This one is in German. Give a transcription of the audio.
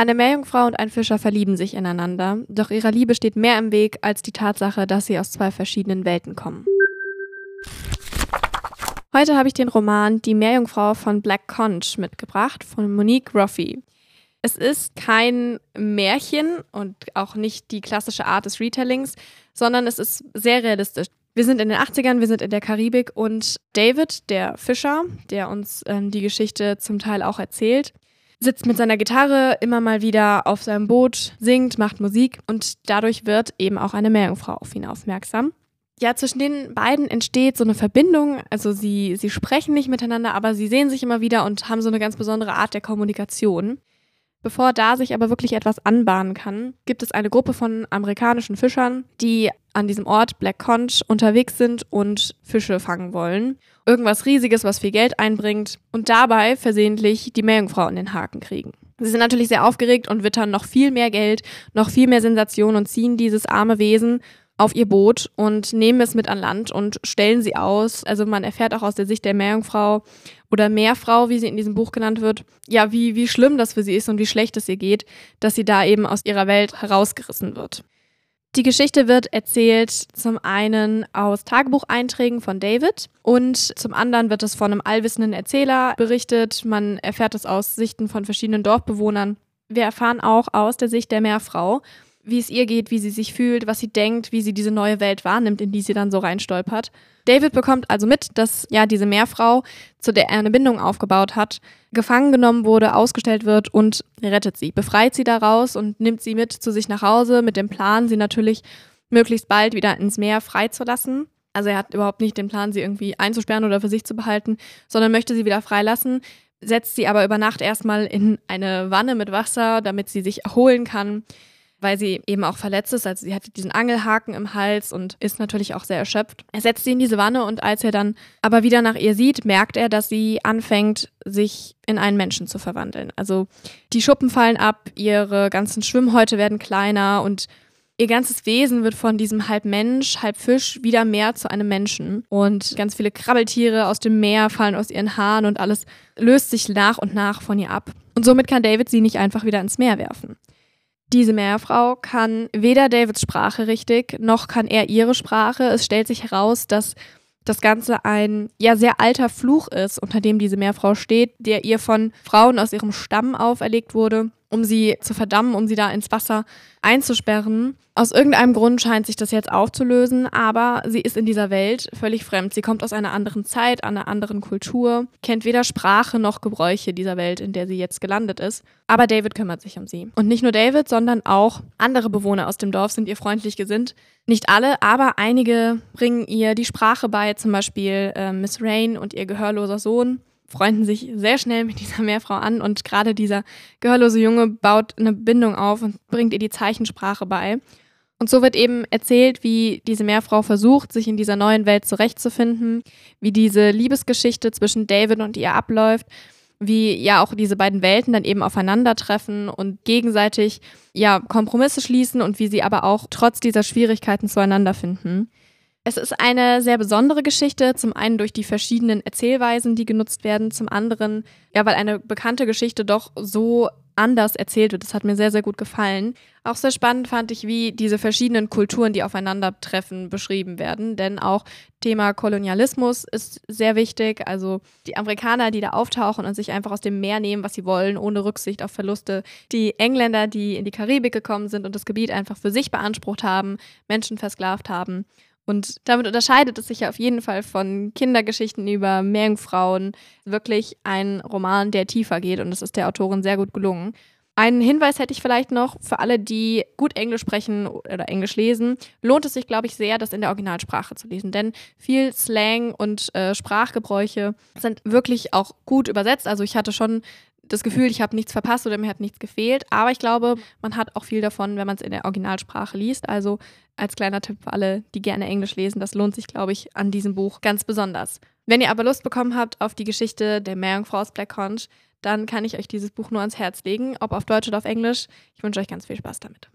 Eine Meerjungfrau und ein Fischer verlieben sich ineinander, doch ihrer Liebe steht mehr im Weg als die Tatsache, dass sie aus zwei verschiedenen Welten kommen. Heute habe ich den Roman Die Meerjungfrau von Black Conch mitgebracht von Monique Roffey. Es ist kein Märchen und auch nicht die klassische Art des Retellings, sondern es ist sehr realistisch. Wir sind in den 80ern, wir sind in der Karibik und David, der Fischer, der uns ähm, die Geschichte zum Teil auch erzählt, sitzt mit seiner Gitarre immer mal wieder auf seinem Boot, singt, macht Musik und dadurch wird eben auch eine Meerjungfrau auf ihn aufmerksam. Ja, zwischen den beiden entsteht so eine Verbindung. Also sie, sie sprechen nicht miteinander, aber sie sehen sich immer wieder und haben so eine ganz besondere Art der Kommunikation. Bevor da sich aber wirklich etwas anbahnen kann, gibt es eine Gruppe von amerikanischen Fischern, die an diesem Ort Black Conch unterwegs sind und Fische fangen wollen. Irgendwas Riesiges, was viel Geld einbringt und dabei versehentlich die Meerjungfrau in den Haken kriegen. Sie sind natürlich sehr aufgeregt und wittern noch viel mehr Geld, noch viel mehr Sensation und ziehen dieses arme Wesen auf ihr Boot und nehmen es mit an Land und stellen sie aus. Also man erfährt auch aus der Sicht der Meerjungfrau oder Meerfrau, wie sie in diesem Buch genannt wird, ja, wie, wie schlimm das für sie ist und wie schlecht es ihr geht, dass sie da eben aus ihrer Welt herausgerissen wird. Die Geschichte wird erzählt zum einen aus Tagebucheinträgen von David und zum anderen wird es von einem allwissenden Erzähler berichtet. Man erfährt es aus Sichten von verschiedenen Dorfbewohnern. Wir erfahren auch aus der Sicht der Meerfrau wie es ihr geht, wie sie sich fühlt, was sie denkt, wie sie diese neue Welt wahrnimmt, in die sie dann so reinstolpert. David bekommt also mit, dass ja diese Meerfrau, zu der er eine Bindung aufgebaut hat, gefangen genommen wurde, ausgestellt wird und rettet sie, befreit sie daraus und nimmt sie mit zu sich nach Hause mit dem Plan, sie natürlich möglichst bald wieder ins Meer freizulassen. Also er hat überhaupt nicht den Plan, sie irgendwie einzusperren oder für sich zu behalten, sondern möchte sie wieder freilassen, setzt sie aber über Nacht erstmal in eine Wanne mit Wasser, damit sie sich erholen kann weil sie eben auch verletzt ist. Also sie hat diesen Angelhaken im Hals und ist natürlich auch sehr erschöpft. Er setzt sie in diese Wanne und als er dann aber wieder nach ihr sieht, merkt er, dass sie anfängt, sich in einen Menschen zu verwandeln. Also die Schuppen fallen ab, ihre ganzen Schwimmhäute werden kleiner und ihr ganzes Wesen wird von diesem halb Mensch, halb Fisch wieder mehr zu einem Menschen. Und ganz viele Krabbeltiere aus dem Meer fallen aus ihren Haaren und alles löst sich nach und nach von ihr ab. Und somit kann David sie nicht einfach wieder ins Meer werfen. Diese Meerfrau kann weder Davids Sprache richtig, noch kann er ihre Sprache. Es stellt sich heraus, dass das Ganze ein ja sehr alter Fluch ist, unter dem diese Meerfrau steht, der ihr von Frauen aus ihrem Stamm auferlegt wurde um sie zu verdammen, um sie da ins Wasser einzusperren. Aus irgendeinem Grund scheint sich das jetzt aufzulösen, aber sie ist in dieser Welt völlig fremd. Sie kommt aus einer anderen Zeit, einer anderen Kultur, kennt weder Sprache noch Gebräuche dieser Welt, in der sie jetzt gelandet ist. Aber David kümmert sich um sie. Und nicht nur David, sondern auch andere Bewohner aus dem Dorf sind ihr freundlich gesinnt. Nicht alle, aber einige bringen ihr die Sprache bei, zum Beispiel äh, Miss Rain und ihr gehörloser Sohn freunden sich sehr schnell mit dieser Meerfrau an und gerade dieser gehörlose Junge baut eine Bindung auf und bringt ihr die Zeichensprache bei. Und so wird eben erzählt, wie diese Meerfrau versucht, sich in dieser neuen Welt zurechtzufinden, wie diese Liebesgeschichte zwischen David und ihr abläuft, wie ja auch diese beiden Welten dann eben aufeinandertreffen und gegenseitig ja Kompromisse schließen und wie sie aber auch trotz dieser Schwierigkeiten zueinander finden. Es ist eine sehr besondere Geschichte, zum einen durch die verschiedenen Erzählweisen, die genutzt werden, zum anderen, ja, weil eine bekannte Geschichte doch so anders erzählt wird. Das hat mir sehr, sehr gut gefallen. Auch sehr spannend fand ich, wie diese verschiedenen Kulturen, die aufeinandertreffen, beschrieben werden. Denn auch Thema Kolonialismus ist sehr wichtig. Also die Amerikaner, die da auftauchen und sich einfach aus dem Meer nehmen, was sie wollen, ohne Rücksicht auf Verluste. Die Engländer, die in die Karibik gekommen sind und das Gebiet einfach für sich beansprucht haben, Menschen versklavt haben. Und damit unterscheidet es sich ja auf jeden Fall von Kindergeschichten über Meerjungfrauen wirklich ein Roman, der tiefer geht und das ist der Autorin sehr gut gelungen. Einen Hinweis hätte ich vielleicht noch für alle, die gut Englisch sprechen oder Englisch lesen, lohnt es sich, glaube ich, sehr, das in der Originalsprache zu lesen. Denn viel Slang und äh, Sprachgebräuche sind wirklich auch gut übersetzt. Also ich hatte schon das Gefühl, ich habe nichts verpasst oder mir hat nichts gefehlt. Aber ich glaube, man hat auch viel davon, wenn man es in der Originalsprache liest. Also als kleiner Tipp für alle, die gerne Englisch lesen, das lohnt sich, glaube ich, an diesem Buch ganz besonders. Wenn ihr aber Lust bekommen habt auf die Geschichte der Meerjungfrau aus Black Conch, dann kann ich euch dieses Buch nur ans Herz legen, ob auf Deutsch oder auf Englisch. Ich wünsche euch ganz viel Spaß damit.